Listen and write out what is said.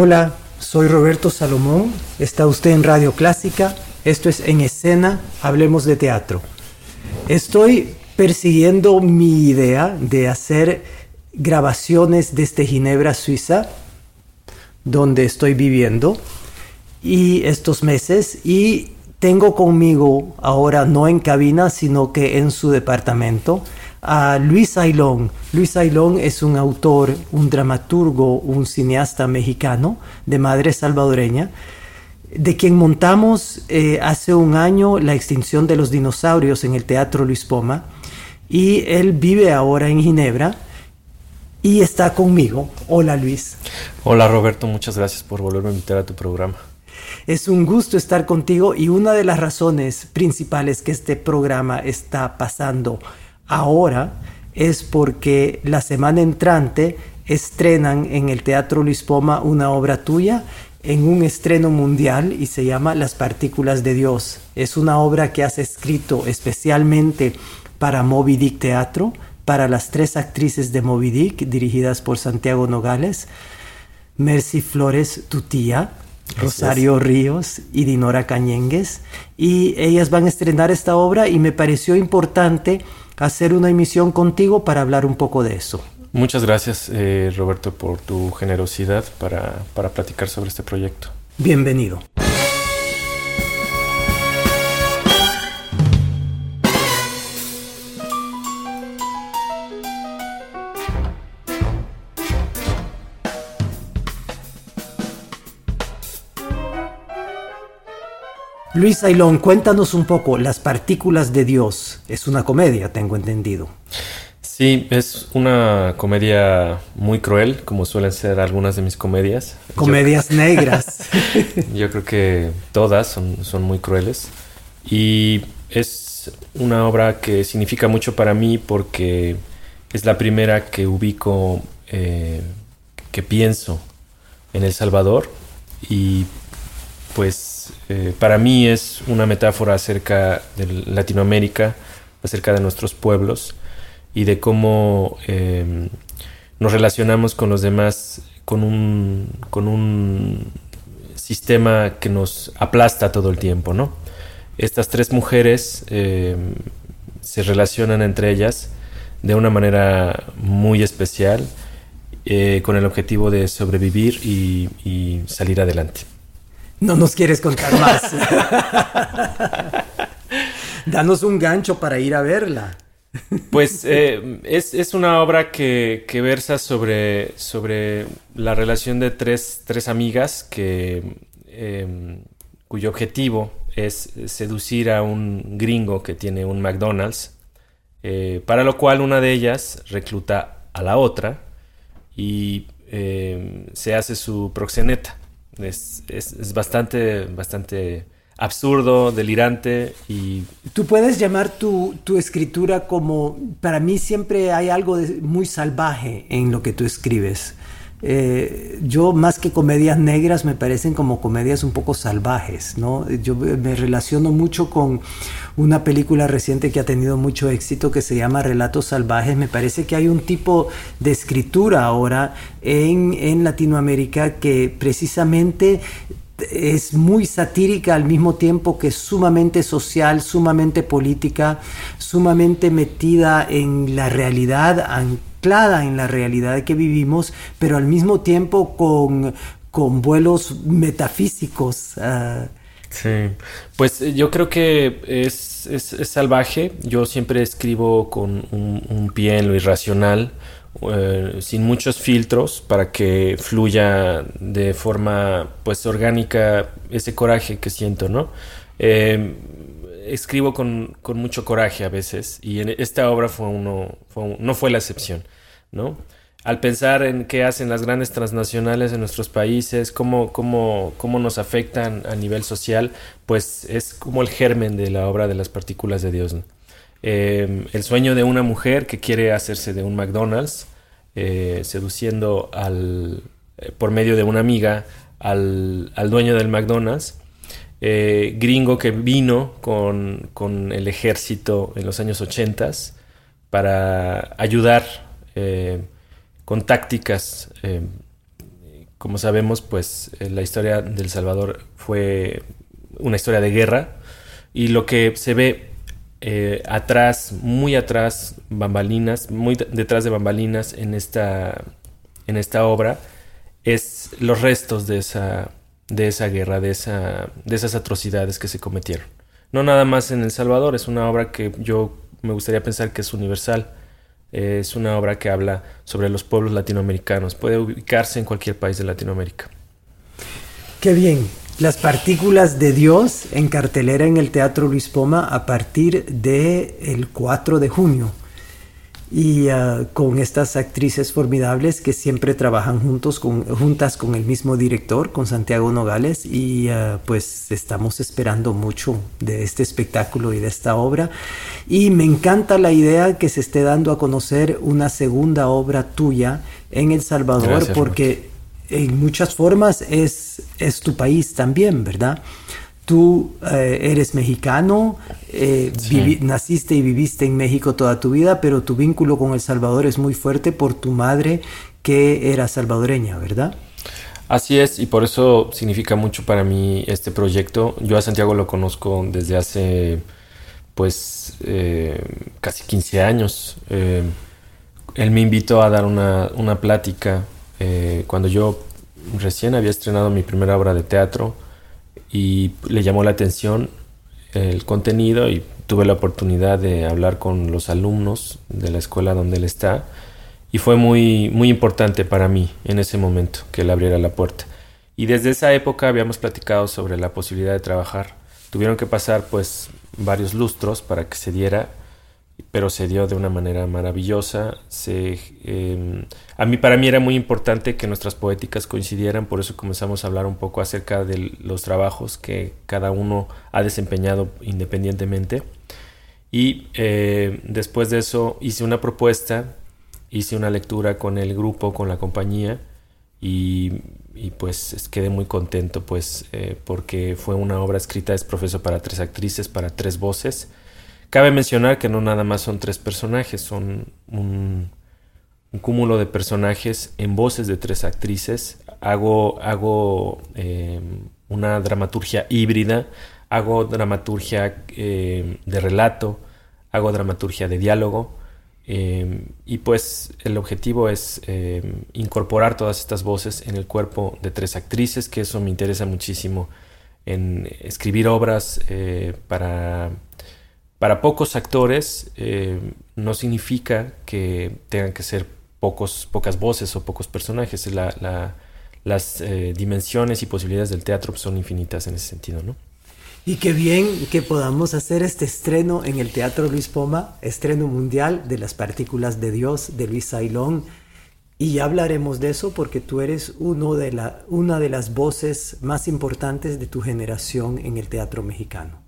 Hola, soy Roberto Salomón, está usted en Radio Clásica, esto es En Escena, Hablemos de Teatro. Estoy persiguiendo mi idea de hacer grabaciones desde Ginebra, Suiza, donde estoy viviendo, y estos meses, y tengo conmigo ahora no en cabina, sino que en su departamento, a Luis Ailón. Luis Ailón es un autor, un dramaturgo, un cineasta mexicano de madre salvadoreña, de quien montamos eh, hace un año la extinción de los dinosaurios en el Teatro Luis Poma. Y él vive ahora en Ginebra y está conmigo. Hola Luis. Hola Roberto, muchas gracias por volverme a invitar a tu programa. Es un gusto estar contigo y una de las razones principales que este programa está pasando ahora es porque la semana entrante estrenan en el Teatro Luis Poma una obra tuya en un estreno mundial y se llama Las Partículas de Dios. Es una obra que has escrito especialmente para Moby Dick Teatro, para las tres actrices de Moby Dick, dirigidas por Santiago Nogales, Mercy Flores, tu tía, Rosario Ríos y Dinora Cañengues. Y ellas van a estrenar esta obra y me pareció importante hacer una emisión contigo para hablar un poco de eso. Muchas gracias, eh, Roberto, por tu generosidad para, para platicar sobre este proyecto. Bienvenido. Luis Ailón, cuéntanos un poco, Las partículas de Dios. Es una comedia, tengo entendido. Sí, es una comedia muy cruel, como suelen ser algunas de mis comedias. Comedias negras. Yo creo que todas son, son, muy crueles. Y es una obra que significa mucho para mí porque es la primera que ubico, eh, que pienso en El Salvador. Y pues eh, para mí es una metáfora acerca de Latinoamérica, acerca de nuestros pueblos y de cómo em, nos relacionamos con los demás con un, con un sistema que nos aplasta todo el tiempo, ¿no? Estas tres mujeres em, se relacionan entre ellas de una manera muy especial eh, con el objetivo de sobrevivir y salir adelante. No nos quieres contar más. Danos un gancho para ir a verla. Pues eh, es, una obra que, versa sobre, sobre, la relación de tres, tres amigas que, em, cuyo objetivo es seducir a un gringo que tiene un McDonald's, eh, para lo cual una de ellas recluta a la otra y em, se hace su proxeneta. Es, es, bastante, bastante absurdo, delirante y... Tú puedes llamar tu, tu, escritura como, para mí siempre hay algo muy salvaje en lo que tú escribes. Eh, yo más que comedias negras me parecen como comedias un poco salvajes, ¿no? Yo me relaciono mucho con una película reciente que ha tenido mucho éxito que se llama Relatos Salvajes. Me parece que hay un tipo de escritura ahora en, en Latinoamérica que precisamente es muy satírica al mismo tiempo que sumamente social, sumamente política, sumamente metida en la realidad, anclada en la realidad que vivimos, pero al mismo tiempo con, con vuelos metafísicos. Ah, Sí, pues eh, yo creo que es, es, salvaje. Yo siempre escribo con un, pie en lo irracional, eh, sin muchos filtros, para que fluya de forma pues orgánica ese coraje que siento, ¿no? Em, escribo con, con, mucho coraje a veces y en esta obra fue uno, no fue la excepción, ¿no? al pensar en qué hacen las grandes transnacionales en nuestros países, cómo, cómo, cómo nos afectan a nivel social, pues es como el germen de la obra de las partículas de Dios. Em, el sueño de una mujer que quiere hacerse de un McDonald's, eh, seduciendo al, eh, por medio de una amiga al, dueño del McDonald's, eh, gringo que vino con, con, el ejército en los años 80 para ayudar con tácticas. Eh, como sabemos, pues eh, la historia del Salvador fue una historia de guerra y lo que se ve eh, atrás, muy atrás, bambalinas, muy detrás de bambalinas en esta, en esta obra, es los restos de esa, de esa guerra, de, esa, de esas atrocidades que se cometieron. No nada más en El Salvador, es una obra que yo me gustaría pensar que es universal es una obra que habla sobre los pueblos latinoamericanos. Puede ubicarse en cualquier país de Latinoamérica. Qué bien. Las partículas de Dios en cartelera en el Teatro Luis Poma a partir del el 4 de junio y ah, con estas actrices formidables que siempre trabajan juntos con, juntas con el mismo director, con Santiago Nogales, y ah, pues estamos esperando mucho de este espectáculo y de esta obra. Y me encanta la idea que se esté dando a conocer una segunda obra tuya en El Salvador, porque en muchas formas es, es tu país también, ¿verdad? Tú eh, eres mexicano, eh, naciste y viviste en México toda tu vida, pero tu vínculo con El Salvador es muy fuerte por tu madre que era salvadoreña, ¿verdad? Así es, y por eso significa mucho para mí este proyecto. Yo a Santiago lo conozco desde hace, pues, eh, casi 15 años. él me invitó a dar una, una plática cuando yo recién había estrenado mi primera obra de teatro y le llamó la atención el contenido y tuve la oportunidad de hablar con los alumnos de la escuela donde él está y fue muy, muy importante para mí en ese momento que él abriera la puerta. Y desde esa época habíamos platicado sobre la posibilidad de trabajar. Tuvieron que pasar pues varios lustros para que se diera pero se dio de una manera maravillosa. Em, a mí, para mí era muy importante que nuestras poéticas coincidieran, por eso comenzamos a hablar un poco acerca de los trabajos que cada uno ha desempeñado independientemente. Y eh, después de eso hice una propuesta, hice una lectura con el grupo, con la compañía, y, pues quedé muy contento, pues, eh, porque fue una obra escrita, es profesor para tres actrices, para tres voces Cabe mencionar que no nada más son tres personajes, son un, cúmulo de personajes en voces de tres actrices. Hago, hago em, una dramaturgia híbrida, hago dramaturgia em, de relato, hago dramaturgia de diálogo. Em, y pues el objetivo es incorporar todas estas voces en el cuerpo de tres actrices, que eso me interesa muchísimo en escribir obras eh, para para pocos actores eh, no significa que tengan que ser pocos, pocas voces o pocos personajes. las eh, dimensiones y posibilidades del teatro son infinitas en ese sentido, ¿no? Y qué bien que podamos hacer este estreno en el Teatro Luis Poma, estreno mundial de las partículas de Dios de Luis Sailón. Y ya hablaremos de eso porque tú eres la, una de las voces más importantes de tu generación en el teatro mexicano.